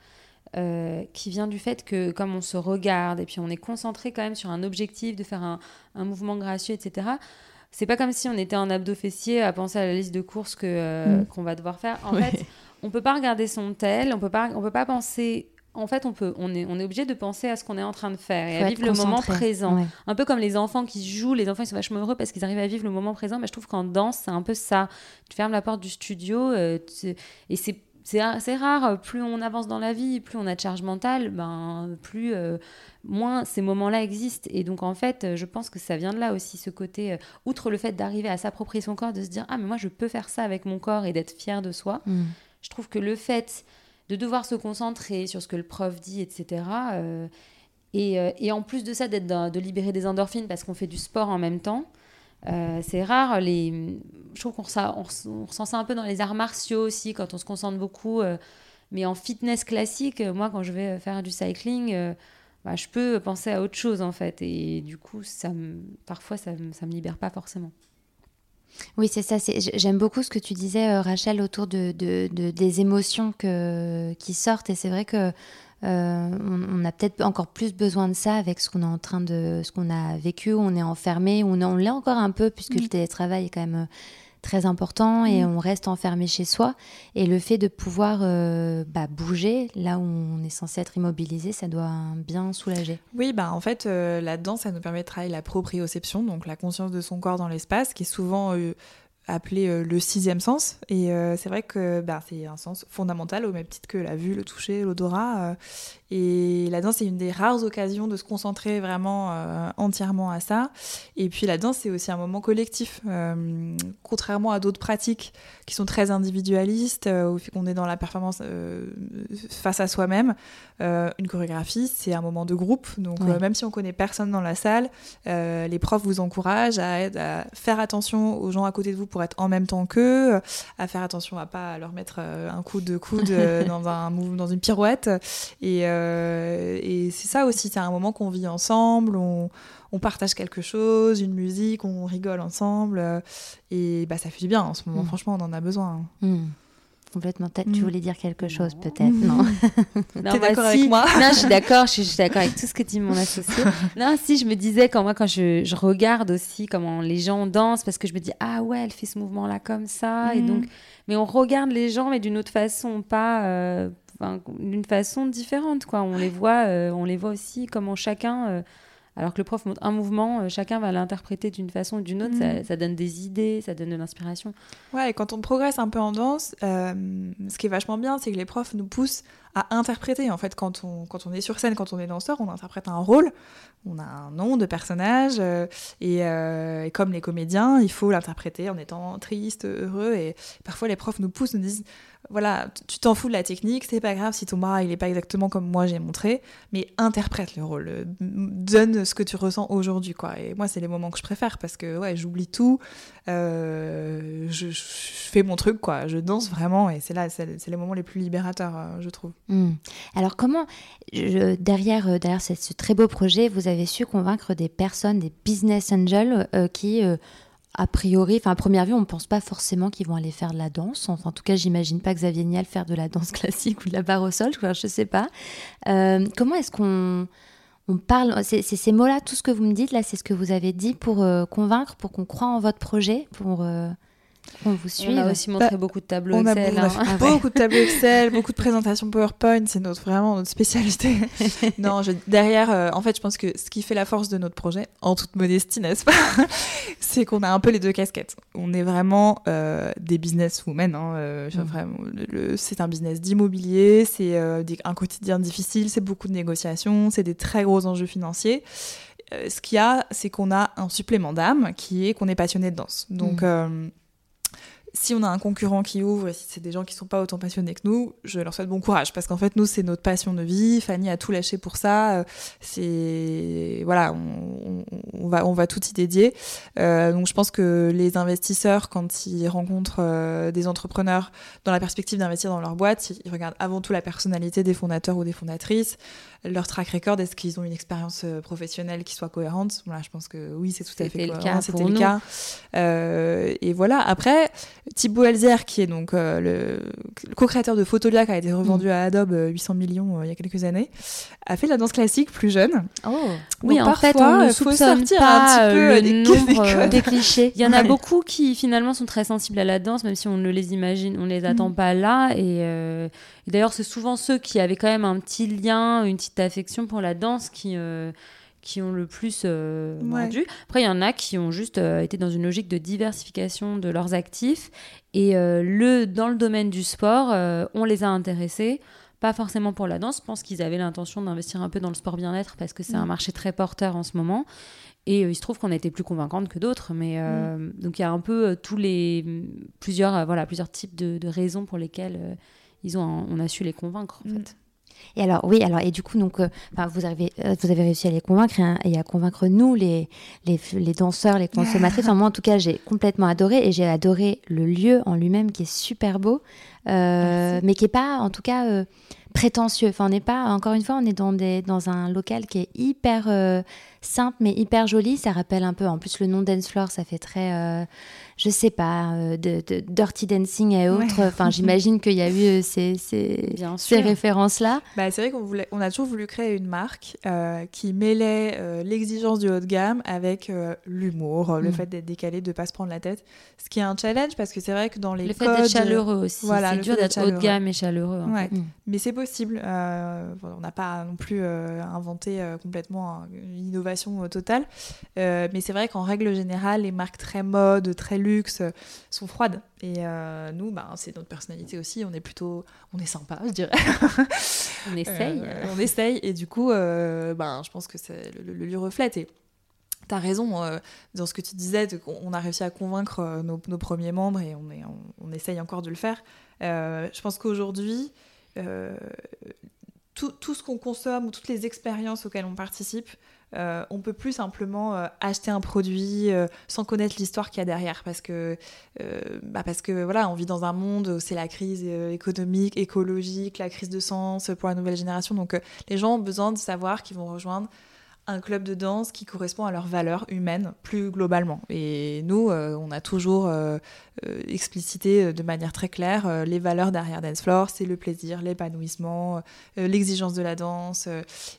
qui vient du fait que comme on se regarde et puis on est concentré quand même sur un objectif de faire un mouvement gracieux, etc. C'est pas comme si on était en abdos fessier à penser à la liste de courses que euh, Mm. qu'on va devoir faire. En Ouais. fait, on peut pas regarder son tel, on peut pas, on peut pas penser. En fait, on peut, on est, on est obligé de penser à ce qu'on est en train de faire et Faut à vivre le moment présent. Ouais. Un peu comme les enfants qui jouent, les enfants ils sont vachement heureux parce qu'ils arrivent à vivre le moment présent. Mais je trouve qu'en danse, c'est un peu ça. Tu fermes la porte du studio euh, tu- et c'est c'est rare. Plus on avance dans la vie, plus on a de charge mentale, ben plus euh, moins ces moments-là existent. Et donc en fait, euh, je pense que ça vient de là aussi ce côté. euh, outre le fait d'arriver à s'approprier son corps, de se dire ah mais moi je peux faire ça avec mon corps et d'être fier de soi Mm. je trouve que le fait de devoir se concentrer sur ce que le prof dit, etc., euh, et, euh, et en plus de ça, d'être de libérer des endorphines parce qu'on fait du sport en même temps, euh, c'est rare. Les... Je trouve qu'on ressent, ça un peu dans les arts martiaux aussi, quand on se concentre beaucoup. euh, mais en fitness classique, euh, moi, quand je vais faire du cycling, bah, je peux penser à autre chose, en fait. Et du coup, ça parfois, ça ça me libère pas forcément. Oui, c'est ça. J'aime beaucoup ce que tu disais, euh, Rachel, autour de, de- de- des émotions que, qui sortent. Et c'est vrai que euh, on, on a peut-être encore plus besoin de ça avec ce qu'on est en train de, ce qu'on a vécu. où On est enfermé, où on, on l'est encore un peu puisque le télétravail est quand même euh, très important et on reste enfermé chez soi. Et le fait de pouvoir euh, bah, bouger là où on est censé être immobilisé, ça doit bien soulager. Oui, bah en fait, euh, la danse, ça nous permet de travailler la proprioception, donc la conscience de son corps dans l'espace, qui est souvent euh, appelé euh, le sixième sens. Et euh, c'est vrai que bah, c'est un sens fondamental, au même titre que la vue, le toucher, l'odorat. Euh, et la danse, c'est une des rares occasions de se concentrer vraiment euh, entièrement à ça. Et puis la danse, c'est aussi un moment collectif. Euh, contrairement à d'autres pratiques qui sont très individualistes, euh, où on est dans la performance euh, face à soi-même, euh, une chorégraphie, c'est un moment de groupe. Donc euh, même si on connaît personne dans la salle, euh, les profs vous encouragent à, à faire attention aux gens à côté de vous pour être en même temps qu'eux, à faire attention à pas leur mettre euh, un coup de coude euh, dans, un, dans une pirouette. Et, euh, et c'est ça aussi, c'est un moment qu'on vit ensemble, on, on partage quelque chose, une musique, on rigole ensemble. euh, et bah, ça fait du bien en ce moment, Mm. franchement, on en a besoin. Hmm. Complètement. Peut-être Tu Mm. voulais dire quelque chose, peut-être, non Non, T'es bah, d'accord si. avec moi? Non, je suis d'accord, je suis, je suis d'accord avec tout ce que dit mon associé. Non, si, je me disais, quand moi, quand je, je regarde aussi comment les gens dansent, parce que je me dis, ah ouais, elle fait ce mouvement-là comme ça, et donc, mais on regarde les gens, mais d'une autre façon, pas, euh, d'une façon différente. Quoi. On, les voit, on les voit aussi comment chacun alors que le prof montre un mouvement, euh, chacun va l'interpréter d'une façon ou d'une autre. Ça, mm. donne des idées, ça donne de l'inspiration. Ouais, et quand on progresse un peu en danse, euh, ce qui est vachement bien, c'est que les profs nous poussent à interpréter. En fait, quand on, quand on est sur scène, quand on est danseur, on interprète un rôle, on a un nom de personnage, euh, et, et, comme les comédiens, il faut l'interpréter en étant triste, heureux. Et parfois, les profs nous poussent, nous disent voilà, tu t'en fous de la technique, c'est pas grave si ton bras il est pas exactement comme moi j'ai montré, mais interprète le rôle, euh, donne ce que tu ressens aujourd'hui quoi. Et moi c'est les moments que je préfère parce que ouais j'oublie tout, euh, je, fais mon truc quoi, je danse vraiment et c'est là c'est les moments les plus libérateurs euh, je trouve. Hmm. Alors comment derrière derrière ce, très beau projet vous avez su convaincre des personnes, des business angels qui a priori, enfin à première vue, on ne pense pas forcément qu'ils vont aller faire de la danse. En tout cas, j'imagine pas Xavier Niel faire de la danse classique ou de la barre au sol. Je ne sais pas. Euh, comment est-ce qu'on on parle ces mots-là, tout ce que vous me dites là, c'est ce que vous avez dit pour euh, convaincre, pour qu'on croit en votre projet, pour euh, on vous suit. On a aussi montré bah, beaucoup de tableaux Excel. A, hein. beaucoup de tableaux Excel, beaucoup de présentations PowerPoint. C'est notre vraiment notre spécialité. non, derrière, euh, en fait, je pense que ce qui fait la force de notre projet, en toute modestie, n'est-ce pas, c'est qu'on a un peu les deux casquettes. On est vraiment euh, des business women. Hein, euh, mm. c'est un business d'immobilier, c'est un quotidien difficile, c'est beaucoup de négociations, c'est des très gros enjeux financiers ce qu'il y a, c'est qu'on a un supplément d'âme qui est qu'on est passionné de danse. Donc, mm si on a un concurrent qui ouvre, et si c'est des gens qui sont pas autant passionnés que nous, je leur souhaite bon courage parce qu'en fait nous c'est notre passion de vie. Fanny a tout lâché pour ça. Euh, c'est voilà, on, va on va tout y dédier. Euh, donc je pense que les investisseurs quand ils rencontrent euh, des entrepreneurs dans la perspective d'investir dans leur boîte, ils regardent avant tout la personnalité des fondateurs ou des fondatrices leur track record, est-ce qu'ils ont une expérience euh, professionnelle qui soit cohérente? Voilà, je pense que oui, c'est tout à fait le cas. C'était le cas. Euh, et voilà. Après, Thibaut Elzière, qui est donc euh, le, co-créateur de Photolia, qui a été revendu mm. à Adobe 800 millions il y a quelques années, a fait de la danse classique plus jeune. Oh. oui, en fait, on ne soupçonne pas un petit peu nombre des clichés. Il y en a beaucoup qui finalement sont très sensibles à la danse, même si on ne les imagine, on les attend mm. pas là. Et, et d'ailleurs, c'est souvent ceux qui avaient quand même un petit lien, une petite affection pour la danse qui, euh, qui ont le plus euh, vendu. Après, il y en a qui ont juste euh, été dans une logique de diversification de leurs actifs. Et le, dans le domaine du sport, on les a intéressés pas forcément pour la danse. Je pense qu'ils avaient l'intention d'investir un peu dans le sport bien-être parce que c'est un mm. marché très porteur en ce moment. Et il se trouve qu'on a été plus convaincante que d'autres. Mais mm. donc il y a un peu tous les plusieurs voilà plusieurs types de, raisons pour lesquelles ils ont on a su les convaincre en mm. fait. Et alors, oui, alors, et du coup, donc, euh, vous, avez, euh, vous avez réussi à les convaincre hein, et à convaincre nous, les, les, les danseurs, les consommatrices. moi, en tout cas, j'ai complètement adoré et j'ai adoré le lieu en lui-même qui est super beau, mais qui n'est pas, en tout cas, prétentieux. Enfin, on n'est pas, encore une fois, on est dans, des, dans un local qui est hyper simple, mais hyper joli. Ça rappelle un peu, en plus, le nom Dance Floor, ça fait très je sais pas, euh, de, Dirty Dancing et autres. Enfin, j'imagine qu'il y a eu euh, ces, ces, ces références-là. Bah, c'est vrai qu'on voulait, on a toujours voulu créer une marque euh, qui mêlait l'exigence du haut de gamme avec l'humour, le mm. fait d'être décalé, de pas se prendre la tête. Ce qui est un challenge parce que c'est vrai que dans les le fait d'être chaleureux aussi. Voilà, c'est dur d'être haut de gamme et chaleureux. Mm. Mais c'est possible. on n'a pas non plus inventé complètement une innovation totale. mais c'est vrai qu'en règle générale, les marques très mode, très luxe euh, sont froides. Et euh, nous, bah, c'est notre personnalité aussi. On est plutôt, on est sympa, je dirais. on essaye. Euh, on essaye. Et du coup, ben, je pense que le, le, lieu reflète. Et tu as raison dans ce que tu disais, on a réussi à convaincre nos, premiers membres et on, essaye encore de le faire. je pense qu'aujourd'hui, tout, ce qu'on consomme ou toutes les expériences auxquelles on participe, euh, on peut plus simplement euh, acheter un produit euh, sans connaître l'histoire qu'il y a derrière parce que bah parce que voilà on vit dans un monde où c'est la crise économique écologique la crise de sens pour la nouvelle génération donc les gens ont besoin de savoir qu'ils vont rejoindre un club de danse qui correspond à leurs valeurs humaines plus globalement. Et nous, euh, on a toujours euh, euh, explicité de manière très claire les valeurs derrière Dance Floor, c'est le plaisir, l'épanouissement, l'exigence de la danse.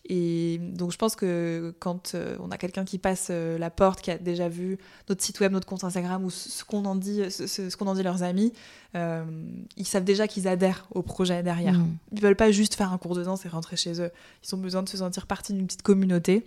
et donc je pense que quand on a quelqu'un qui passe la porte, qui a déjà vu notre site web, notre compte Instagram ou ce qu'on en dit, ce, qu'on en dit leurs amis, ils savent déjà qu'ils adhèrent au projet derrière. Mmh. Ils veulent pas juste faire un cours de danse et rentrer chez eux. Ils ont besoin de se sentir partie d'une petite communauté.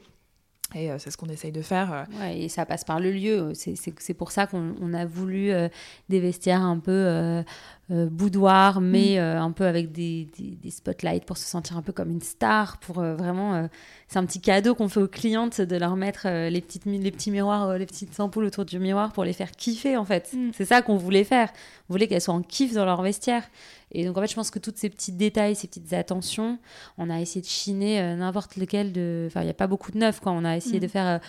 Et euh, c'est ce qu'on essaye de faire. Euh. Ouais, et ça passe par le lieu. C'est pour ça qu'on a voulu euh, des vestiaires un peu boudoir, mais mm. un peu avec des, des, spotlights pour se sentir un peu comme une star. Pour vraiment, c'est un petit cadeau qu'on fait aux clientes de leur mettre les, petites, les petits miroirs, les petites ampoules autour du miroir pour les faire kiffer en fait. Mm. C'est ça qu'on voulait faire. On voulait qu'elles soient en kiff dans leur vestiaire. Et donc, en fait, je pense que tous ces petits détails, ces petites attentions, on a essayé de chiner euh, n'importe lequel de. Enfin, il n'y a pas beaucoup de neuf, quoi. On a essayé mm. de faire.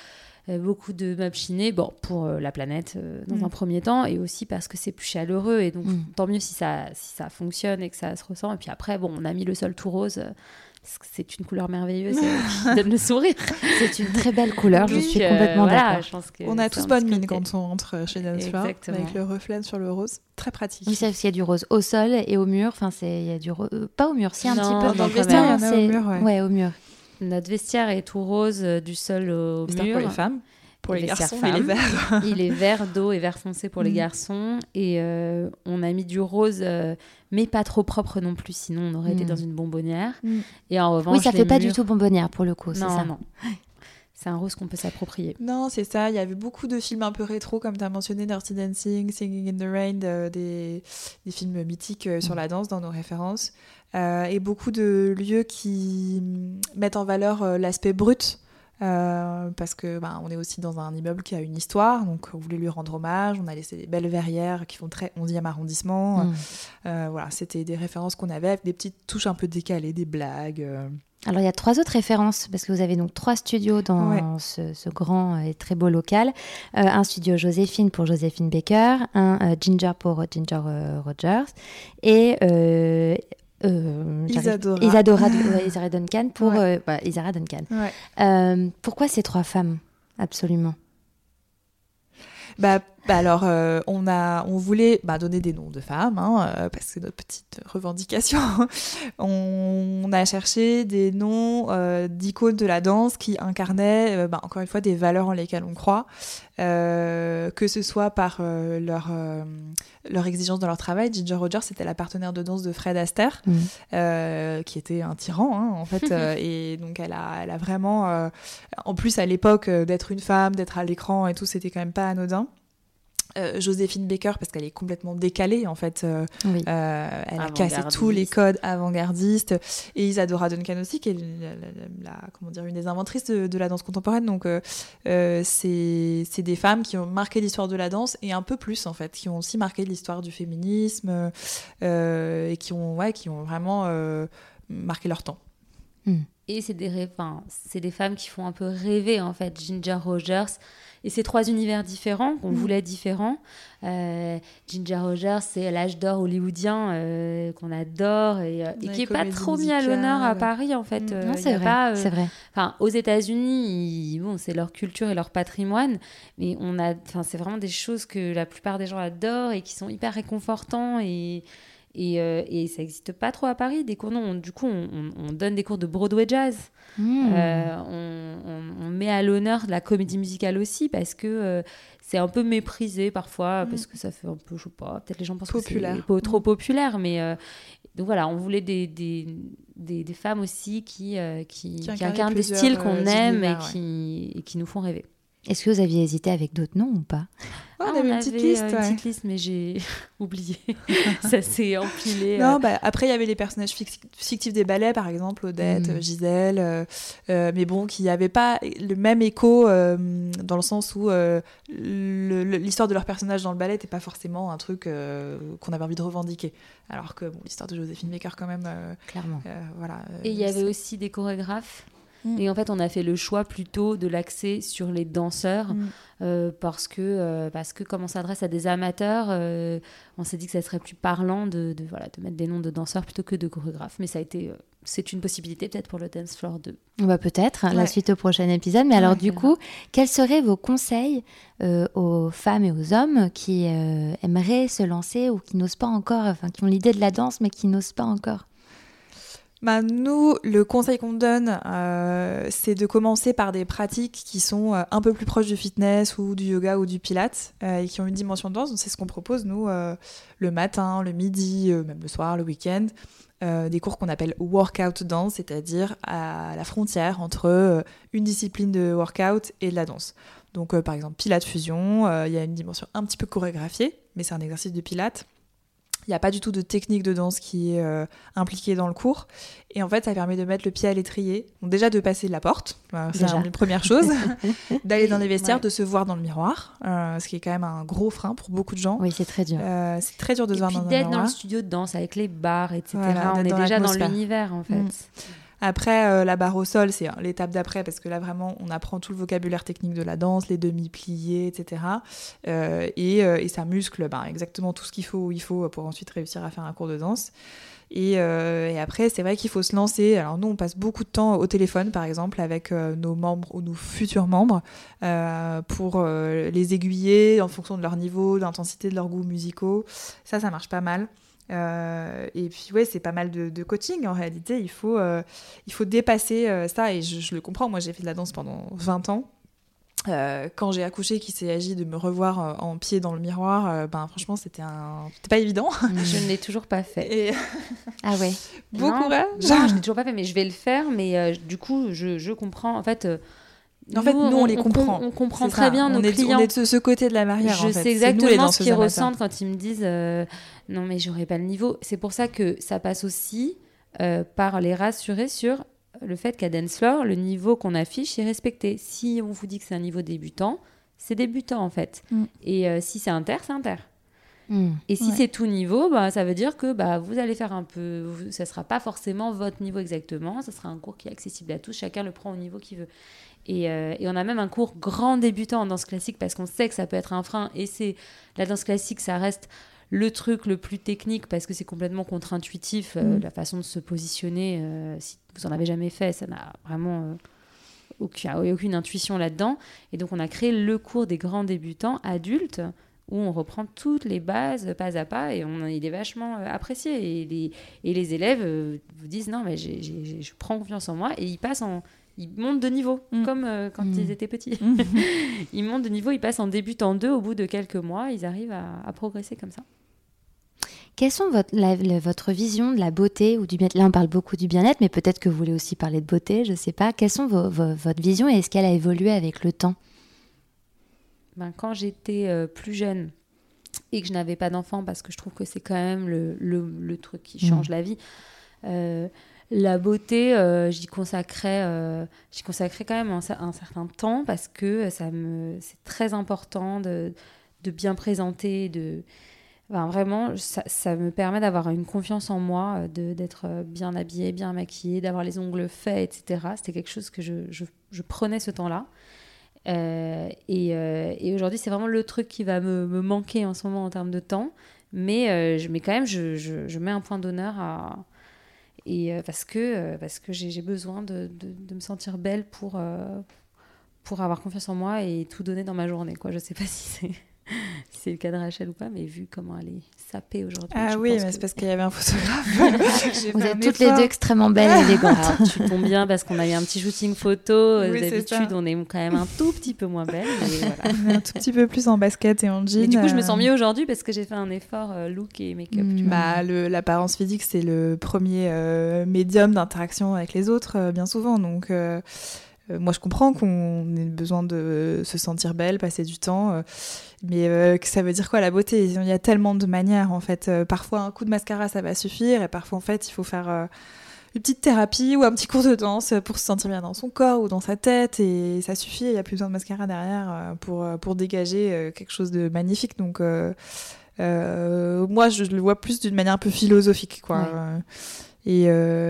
Euh, euh, beaucoup de meubles chinés, bon, pour la planète dans mm. un premier temps, et aussi parce que c'est plus chaleureux, et donc mm. tant mieux si ça, si ça fonctionne et que ça se ressent. Et puis après, bon, on a mis le sol tout rose, c'est une couleur merveilleuse qui donne le sourire. C'est une très belle couleur, je suis complètement d'accord. On a tous bonne mine quand on rentre chez Dance avec le reflet sur le rose, très pratique. Oui, c'est qu'il y a du rose au sol et au mur. Enfin, c'est il y a du rose, euh, pas au mur, si un petit peu. Dans le vestiaire, il y en a au mur, ouais. au mur. Notre vestiaire est tout rose euh, du sol au mur. pour les femmes. Pour les, garçons, il est vert. il est vert d'eau et vert foncé pour les mm. garçons. Et euh, on a mis du rose, mais pas trop propre non plus, sinon on aurait été mm. dans une bonbonnière. Mm. Et en revanche, oui, ça fait pas du tout bonbonnière pour le coup, c'est ça. Non. C'est un rose qu'on peut s'approprier. Non, c'est ça. Il y avait beaucoup de films un peu rétro, comme tu as mentionné, Dirty Dancing, Singing in the Rain, des, des, films mythiques euh, sur mm. la danse dans nos références. Euh, et beaucoup de lieux qui mettent en valeur euh, l'aspect brut. Parce que bah, on est aussi dans un immeuble qui a une histoire, donc on voulait lui rendre hommage. On a laissé des belles verrières qui font très 11e arrondissement. Mm. voilà, c'était des références qu'on avait avec des petites touches un peu décalées, des blagues. Alors il y a trois autres références parce que vous avez donc trois studios dans ce, grand et très beau local. Euh, un studio Joséphine pour Joséphine Baker, un euh, Ginger pour Ginger euh, Rogers et Isadora. Isadora, Duncan pour bah, Isara Duncan. pourquoi ces trois femmes absolument? Bah, bah, alors, euh, on, a, on voulait bah, donner des noms de femmes, hein, euh, parce que c'est notre petite revendication. on, a cherché des noms euh, d'icônes de la danse qui incarnaient, bah, encore une fois, des valeurs en lesquelles on croit, que ce soit par leur, leur exigence dans leur travail. Ginger Rogers, c'était la partenaire de danse de Fred Astaire, mmh. qui était un tyran, hein, en fait. et donc, elle a, elle a vraiment... en plus, à l'époque, d'être une femme, d'être à l'écran et tout, c'était quand même pas anodin. Euh, Joséphine Baker parce qu'elle est complètement décalée en fait. Euh, euh, elle a cassé tous les codes avant-gardistes. Et Isadora Duncan aussi, qui est la, comment dire, une des inventrices de, la danse contemporaine. Donc c'est des femmes qui ont marqué l'histoire de la danse et un peu plus en fait, qui ont aussi marqué l'histoire du féminisme et qui ont, ouais, qui ont vraiment marqué leur temps. Hmm. Et c'est des, des femmes qui font un peu rêver en fait. Ginger Rogers, et ces trois univers différents, qu'on mm. voulait différents. Euh, Ginger Rogers, c'est l'âge d'or hollywoodien euh, qu'on adore et, euh, qui n'est pas trop mis à l'honneur à Paris, en fait. Mm. c'est vrai. c'est vrai. Enfin, aux États-Unis, bon, c'est leur culture et leur patrimoine, mais on a, c'est vraiment des choses que la plupart des gens adorent et qui sont hyper réconfortants et et, euh, et ça n'existe pas trop à Paris. Des cours, non, du coup, on, donne des cours de Broadway jazz. Hmm. Euh, on, met à l'honneur la comédie musicale aussi parce que euh, c'est un peu méprisé parfois, hmm. parce que ça fait un peu, je sais pas, peut-être les gens pensent populaire. que c'est trop populaire, mais donc voilà, on voulait des, des, des, femmes aussi qui, qui, qui, incarnent des styles qu'on aime et, qui, et qui nous font rêver. Est-ce que vous aviez hésité avec d'autres noms ou pas? On, ah, avait une petite liste, une petite liste, mais j'ai oublié. ça s'est empilé. Non, euh. bah, après il y avait les personnages fictifs des ballets, par exemple Odette, mm. Gisèle, euh, euh, mais bon, qui n'avaient pas le même écho dans le sens où l'histoire de leurs personnages dans le ballet n'était pas forcément un truc qu'on avait envie de revendiquer. Alors que bon, l'histoire de Joséphine Baker quand même. Clairement. voilà. Et il y avait aussi des chorégraphes? Mm. Et en fait, on a fait le choix plutôt de l'axer sur les danseurs. Mm. Euh, parce que euh, parce que comme on s'adresse à des amateurs, euh, on s'est dit que ça serait plus parlant de, de, voilà de mettre des noms de danseurs plutôt que de chorégraphes. Mais ça a été c'est une possibilité peut-être pour le Dance Floor 2. Bah peut-être la suite au prochain épisode. Mais alors du coup, quels seraient vos conseils aux femmes et aux hommes qui aimeraient se lancer ou qui n'osent pas encore, enfin qui ont l'idée de la danse mais qui n'osent pas encore? Bah, nous, le conseil qu'on donne, euh, c'est de commencer par des pratiques qui sont euh, un peu plus proches du fitness ou du yoga ou du pilates euh, et qui ont une dimension de danse. C'est ce qu'on propose, nous, le matin, le midi, même le soir, le week-end. des cours qu'on appelle workout dance, c'est-à-dire à la frontière entre une discipline de workout et de la danse. Donc par exemple, pilates fusion, il y a une dimension un petit peu chorégraphiée, mais c'est un exercice de pilates. Il n'y a pas du tout de technique de danse qui est euh, impliquée dans le cours. Et en fait, ça permet de mettre le pied à l'étrier. Donc déjà de passer la porte, c'est une première chose. D'aller dans les vestiaires, de se voir dans le miroir, euh, ce qui est quand même un gros frein pour beaucoup de gens. Oui, c'est très dur. Euh, c'est très dur de se voir dans le miroir. d'être dans le studio de danse avec les bars, etc. on est déjà dans l'univers en fait. Mm. Après, euh, la barre au sol, c'est l'étape d'après, parce que là, vraiment, on apprend tout le vocabulaire technique de la danse, les demi-pliés, etc. Euh, et, euh, et, ça muscle ben, exactement tout ce qu'il faut il faut pour ensuite réussir à faire un cours de danse. Et, et après, c'est vrai qu'il faut se lancer. Alors nous, on passe beaucoup de temps au téléphone, par exemple, avec nos membres ou nos futurs membres, pour les aiguiller en fonction de leur niveau, d'intensité de leurs goûts musicaux. Ça, ça marche pas mal. Euh, et puis ouais, c'est pas mal de, coaching en réalité. Il faut, euh, il faut dépasser euh, ça et je, le comprends. Moi, j'ai fait de la danse pendant 20 ans. quand j'ai accouché, qu'il s'est agi de me revoir en pied dans le miroir, ben franchement, c'était un, c'était pas évident. Je ne l'ai toujours pas fait. Et... ah ouais. Bon courage. Non, je l'ai toujours pas fait, mais je vais le faire. Mais du coup, je, je comprends. En fait en fait, nous, on, les comprend. On, comprend très bien nos on est, clients. On est de ce côté de la barrière. Je sais exactement ce qu'ils ressentent quand ils me disent euh, non, mais j'aurais pas le niveau. C'est pour ça que ça passe aussi euh, par les rassurer sur le fait qu'à Dance le niveau qu'on affiche est respecté. Si on vous dit que c'est un niveau débutant, c'est débutant en fait. Mm. Et euh, si c'est inter, c'est inter. Mm. Et si c'est tout niveau, bah, ça veut dire que bah, vous allez faire un peu. Ça ne sera pas forcément votre niveau exactement. Ça sera un cours qui est accessible à tous. Chacun le prend au niveau qu'il veut. Euh, et, on a même un cours grand débutant en danse classique parce qu'on sait que ça peut être un frein. Et c'est la danse classique, ça reste le truc le plus technique parce que c'est complètement contre-intuitif euh, mm. la façon de se positionner. Euh, si vous en avez jamais fait, ça n'a vraiment aucune, aucune intuition là-dedans. Et donc on a créé le cours des grands débutants adultes où on reprend toutes les bases pas à pas et on, il est vachement apprécié. Et les, et les élèves vous disent non, mais je prends confiance en moi et ils passent en ils montent de niveau, mm. comme euh, quand mm. ils étaient petits. Mm. ils montent de niveau, ils passent en débutant deux, au bout de quelques mois, ils arrivent à, progresser comme ça. Quelles sont votre, votre vision de la beauté ou du bien-être Là, on parle beaucoup du bien-être, mais peut-être que vous voulez aussi parler de beauté, je ne sais pas. Quelles sont votre vision et est-ce qu'elle a évolué avec le temps? Ben, Quand j'étais euh, plus jeune et que je n'avais pas d'enfant, parce que je trouve que c'est quand même le, le, truc qui change la vie, euh, la beauté, euh, j'y consacrais, euh, consacrais quand même un, certain temps parce que me, c'est très important de, bien présenter, de, vraiment, ça, me permet d'avoir une confiance en moi, de, d'être bien habillée, bien maquillée, d'avoir les ongles faits, etc. C'était quelque chose que je, prenais ce temps-là. Euh, et, aujourd'hui, c'est vraiment le truc qui va me, manquer en ce moment en termes de temps. Mais, je, mais quand même, je mets un point d'honneur à, et euh, parce que, euh, que j'ai besoin de, de, me sentir belle pour, euh, pour avoir confiance en moi et tout donner dans ma journée. Quoi. Je sais pas si c'est si c'est le cas de Rachel ou pas, mais vu comment elle est sapée aujourd'hui. Ah oui, mais c'est parce qu'il y avait un photographe. Vous êtes toutes les deux extrêmement belles et élégantes. tu tombes bien parce qu'on a eu un petit shooting photo. D'habitude, on est quand même un tout petit peu moins belle. un tout petit peu plus en basket et en jean. Et du coup, je me sens mieux aujourd'hui parce que j'ai fait un effort look et make-up. Bah, L'apparence physique, c'est le premier euh, médium d'interaction avec les autres, euh, bien souvent. Donc. Euh, moi, je comprends qu'on ait besoin de se sentir belle, passer du temps. Mais euh, que ça veut dire quoi la beauté? Il y a tellement de manières en fait. Euh, parfois un coup de mascara ça va suffire et parfois en fait il faut faire euh, une petite thérapie ou un petit cours de danse pour se sentir bien dans son corps ou dans sa tête et ça suffit. Il n'y a plus besoin de mascara derrière pour, pour dégager quelque chose de magnifique. Donc moi je le vois plus d'une manière un peu philosophique quoi. Et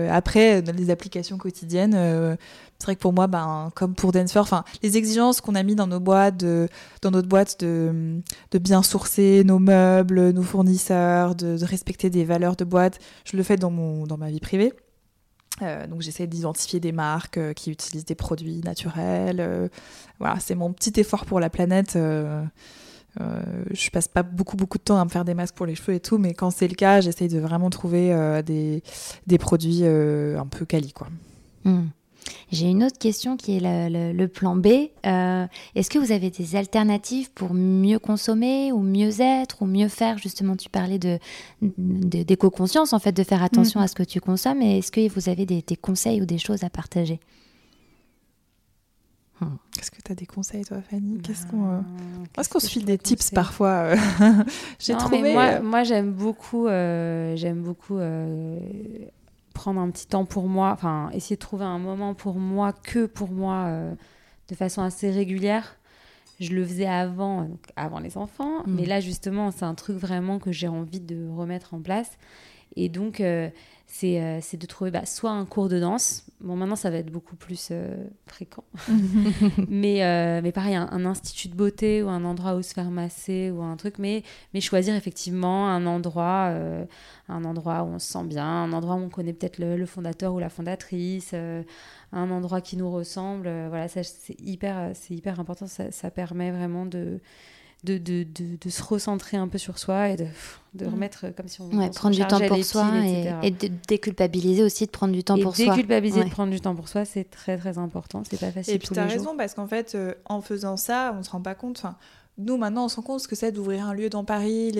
après dans les applications quotidiennes c'est vrai que pour moi, ben, comme pour Dancer, enfin, les exigences qu'on a mis dans nos boîtes, dans notre boîte de, de bien sourcer nos meubles, nos fournisseurs, de, respecter des valeurs de boîte, je le fais dans, mon, dans ma vie privée. Euh, donc j'essaie d'identifier des marques euh, qui utilisent des produits naturels. Euh, voilà, c'est mon petit effort pour la planète. je passe pas beaucoup beaucoup de temps à me faire des masques pour les cheveux et tout, mais quand c'est le cas, j'essaie de vraiment trouver des, des, produits un peu quali quoi. Hmm. J'ai une autre question qui est le, plan B. Euh, est-ce que vous avez des alternatives pour mieux consommer ou mieux être ou mieux faire? Justement, tu parlais de, d'éco-conscience, en fait, de faire attention mm. à ce que tu consommes. Et est-ce que vous avez des, conseils ou des choses à partager? Hmm. Est-ce que tu as des conseils, toi, Fanny? Qu'est-ce qu'on, euh, Est-ce qu'on se file des tips parfois euh? J'ai trouvé. moi, moi j'aime beaucoup, j'aime beaucoup prendre un petit temps pour moi, enfin essayer de trouver un moment pour moi, que pour moi, euh, de façon assez régulière. Je le faisais avant, avant les enfants, mm. mais là justement, c'est un truc vraiment que j'ai envie de remettre en place. Et donc, euh, euh, c'est de trouver bah, soit un cours de danse. Bon, maintenant, ça va être beaucoup plus fréquent. mais, mais pareil, un, institut de beauté ou un endroit où se faire masser ou un truc. Mais, mais choisir effectivement un endroit, un endroit où on se sent bien, un endroit où on connaît peut-être le, fondateur ou la fondatrice, euh, un endroit qui nous ressemble. Euh, voilà, c'est hyper, c'est hyper important. Ça, permet vraiment de de, de, de, se recentrer un peu sur soi et de, de mm. remettre comme si on, ouais, prendre du temps pour soi et, de déculpabiliser aussi de prendre du temps pour soi. Déculpabiliser de prendre du temps pour soi, c'est très très important. C'est pas facile. Et puis tu as raison parce qu'en fait, euh, en faisant ça, on se rend pas compte nous, maintenant, on se rend compte ce que c'est d'ouvrir un lieu dans Paris,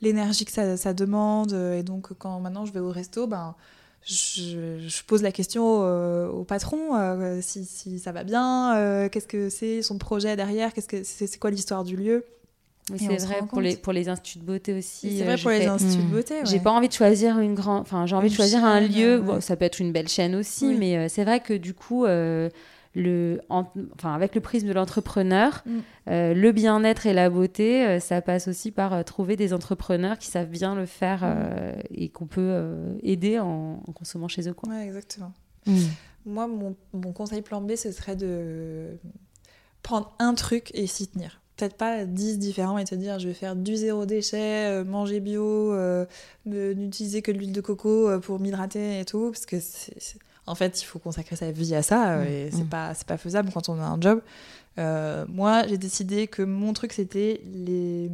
l'énergie que ça, demande. Et donc, quand maintenant je vais au resto, ben, je, pose la question au, patron euh, si, ça va bien, euh, qu'est-ce que c'est son projet derrière, qu'est-ce que c'est quoi l'histoire du lieu? C'est vrai pour les, pour les instituts de beauté aussi. C'est vrai euh, pour les instituts de hmm. beauté. J'ai pas envie de choisir une grande. Enfin, j'ai envie de choisir un lieu. ça peut être une belle chaîne aussi, mais c'est vrai que du coup, le, enfin, avec le prisme de l'entrepreneur, mm. euh, le bien-être et la beauté, euh, ça passe aussi par euh, trouver des entrepreneurs qui savent bien le faire mm. et qu'on peut aider en, consommant chez eux. Quoi. Ouais, exactement. Mm. Moi, mon, mon, conseil plan B, ce serait de prendre un truc et s'y tenir. Peut-être pas 10 différents et te dire je vais faire du zéro déchet, manger bio, n'utiliser que de l'huile de coco pour m'hydrater et tout, parce que en fait, il faut consacrer sa vie à ça euh, mm, et c'est mm. pas pas faisable quand on a un job. Euh, moi, j'ai décidé que mon truc c'était les,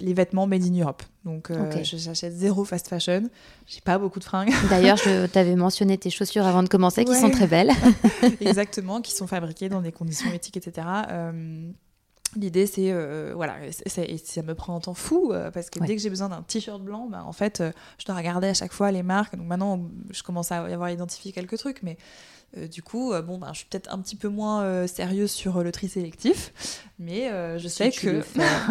les, vêtements made in Europe. Donc, euh, j'achète zéro fast fashion. J'ai pas beaucoup de fringues. D'ailleurs, je t'avais mentionné tes chaussures avant de commencer, qui sont très belles. Exactement, qui sont fabriquées dans des conditions éthiques, etc. L'idée, c'est euh, voilà, et ça me prend un temps fou euh, parce que dès que j'ai besoin d'un t-shirt blanc, bah, en fait, euh, je dois regarder à chaque fois les marques. Donc maintenant, je commence à avoir identifié quelques trucs, mais euh, du coup, euh, bon, ben, je suis peut-être un petit peu moins euh, sérieuse sur le tri sélectif, mais je sais que.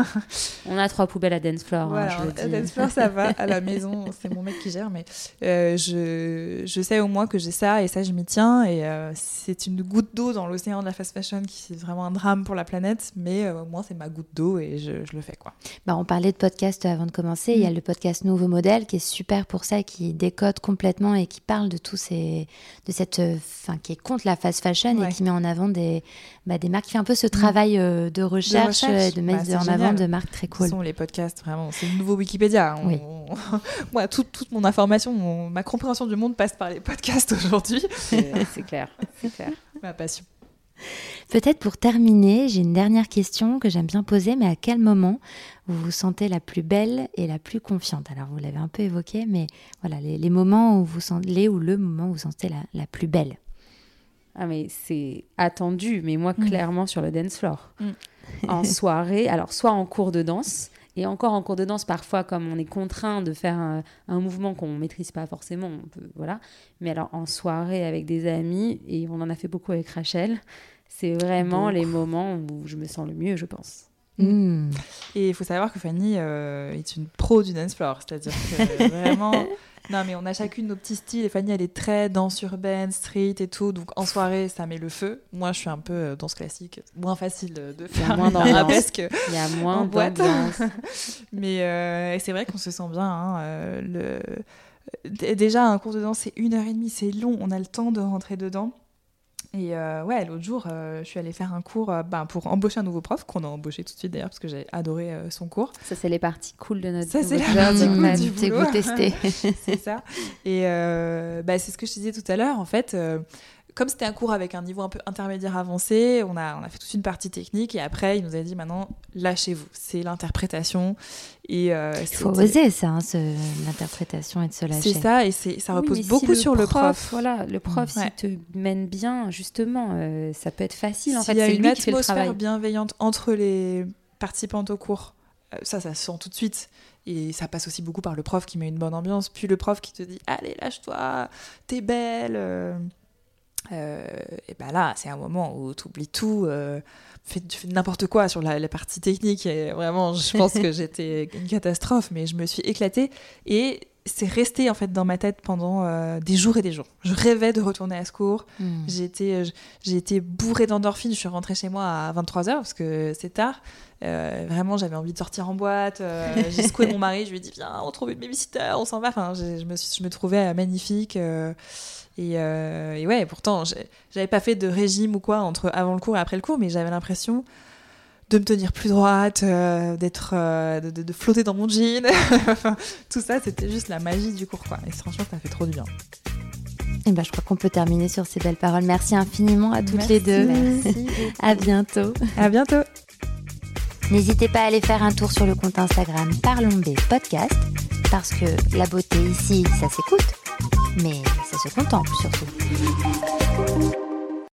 On a trois poubelles à dance floor. Hein, à dance floor, ça va. À la maison, c'est mon mec qui gère, mais je, je, sais au moins que j'ai ça et ça, je m'y tiens. Et c'est une goutte d'eau dans l'océan de la fast fashion qui est vraiment un drame pour la planète, mais au moins, c'est ma goutte d'eau et je, je, le fais. quoi. Bah, on parlait de podcast avant de commencer. Il y a mm. le podcast Nouveau Modèle qui est super pour ça, qui décode complètement et qui parle de tous ces, de cette qui est contre la fast fashion et qui met en avant des, bah, des marques qui fait un peu ce mm. travail euh, de recherche, et de mettre bah, en avant de marques très cool. Ce sont les podcasts, vraiment, c'est le nouveau Wikipédia. Moi, toute, mon information, ma compréhension du monde passe par les podcasts aujourd'hui. C'est clair, c'est clair. Ma passion. Peut-être pour terminer, j'ai une dernière question que j'aime bien poser, mais à quel moment vous vous sentez la plus belle et la plus confiante? Alors vous l'avez un peu évoqué, mais voilà, les, moments où vous sentez, ou le moment où vous sentez la, la plus belle. Ah mais c'est attendu, mais moi mm. clairement sur le dance floor. Mm. en soirée, alors soit en cours de danse, et encore en cours de danse, parfois, comme on est contraint de faire un, mouvement qu'on ne maîtrise pas forcément, on peut, voilà. Mais alors en soirée avec des amis, et on en a fait beaucoup avec Rachel, c'est vraiment les moments où je me sens le mieux, je pense. Mm. Et il faut savoir que Fanny euh, est une pro du dance floor, c'est-à-dire que vraiment, non, mais on a chacune nos petits styles. Et Fanny, elle est très danse urbaine, street et tout. Donc en soirée, ça met le feu. Moi, je suis un peu euh, danse classique. Moins facile de faire moins d'arabesque. Il y a moins de boîte. mais euh, c'est vrai qu'on se sent bien. Hein, euh, le... Déjà, un cours de danse, c'est une heure et demie. C'est long. On a le temps de rentrer dedans. Et ouais, l'autre jour, je suis allée faire un cours ben, pour embaucher un nouveau prof, qu'on a embauché tout de suite d'ailleurs, parce que j'ai adoré son cours. Ça, c'est les parties cool de notre Ça, c'est la partie cool du boulot. testé. c'est ça. Et bah, c'est ce que je disais tout à l'heure, en fait comme c'était un cours avec un niveau un peu intermédiaire avancé, on a, on a fait toute une partie technique et après, il nous a dit maintenant, lâchez-vous. C'est l'interprétation. Et euh, il faut oser ça, hein, l'interprétation et de se lâcher. C'est ça, et ça repose beaucoup sur le prof. Voilà, le prof, s'il te mène bien, justement, euh, ça peut être facile. En fait, il y a une atmosphère bienveillante entre les participantes au cours, euh, ça, ça se sent tout de suite. Et ça passe aussi beaucoup par le prof qui met une bonne ambiance, puis le prof qui te dit Allez, lâche-toi, t'es belle. Euh, et ben là, c'est un moment où tu oublies tout, euh, tu fais n'importe quoi sur la, partie technique. Et vraiment, je pense que j'étais une catastrophe, mais je me suis éclatée. Et c'est resté en fait dans ma tête pendant euh, des jours et des jours. Je rêvais de retourner à ce cours. Hmm. J'ai été, bourrée d'endorphines. Je suis rentrée chez moi à 23h parce que c'est tard. vraiment, j'avais envie de sortir en boîte. j'ai secoué mon mari. Je lui ai dit Viens, on trouve une babysitter, on s'en va. Enfin, je, me je me trouvais magnifique. Euh, et, ouais, pourtant, j'avais pas fait de régime ou quoi entre avant le cours et après le cours, mais j'avais l'impression de me tenir plus droite, euh, d'être, euh, de, flotter dans mon jean. Tout ça, c'était juste la magie du cours, quoi. Et franchement, ça fait trop du bien. Et ben, je crois qu'on peut terminer sur ces belles paroles. Merci infiniment à toutes les deux. Merci. à bientôt. À bientôt. N'hésitez pas à aller faire un tour sur le compte Instagram Parlons B Podcast, parce que la beauté ici, ça s'écoute mais ça se contemple surtout.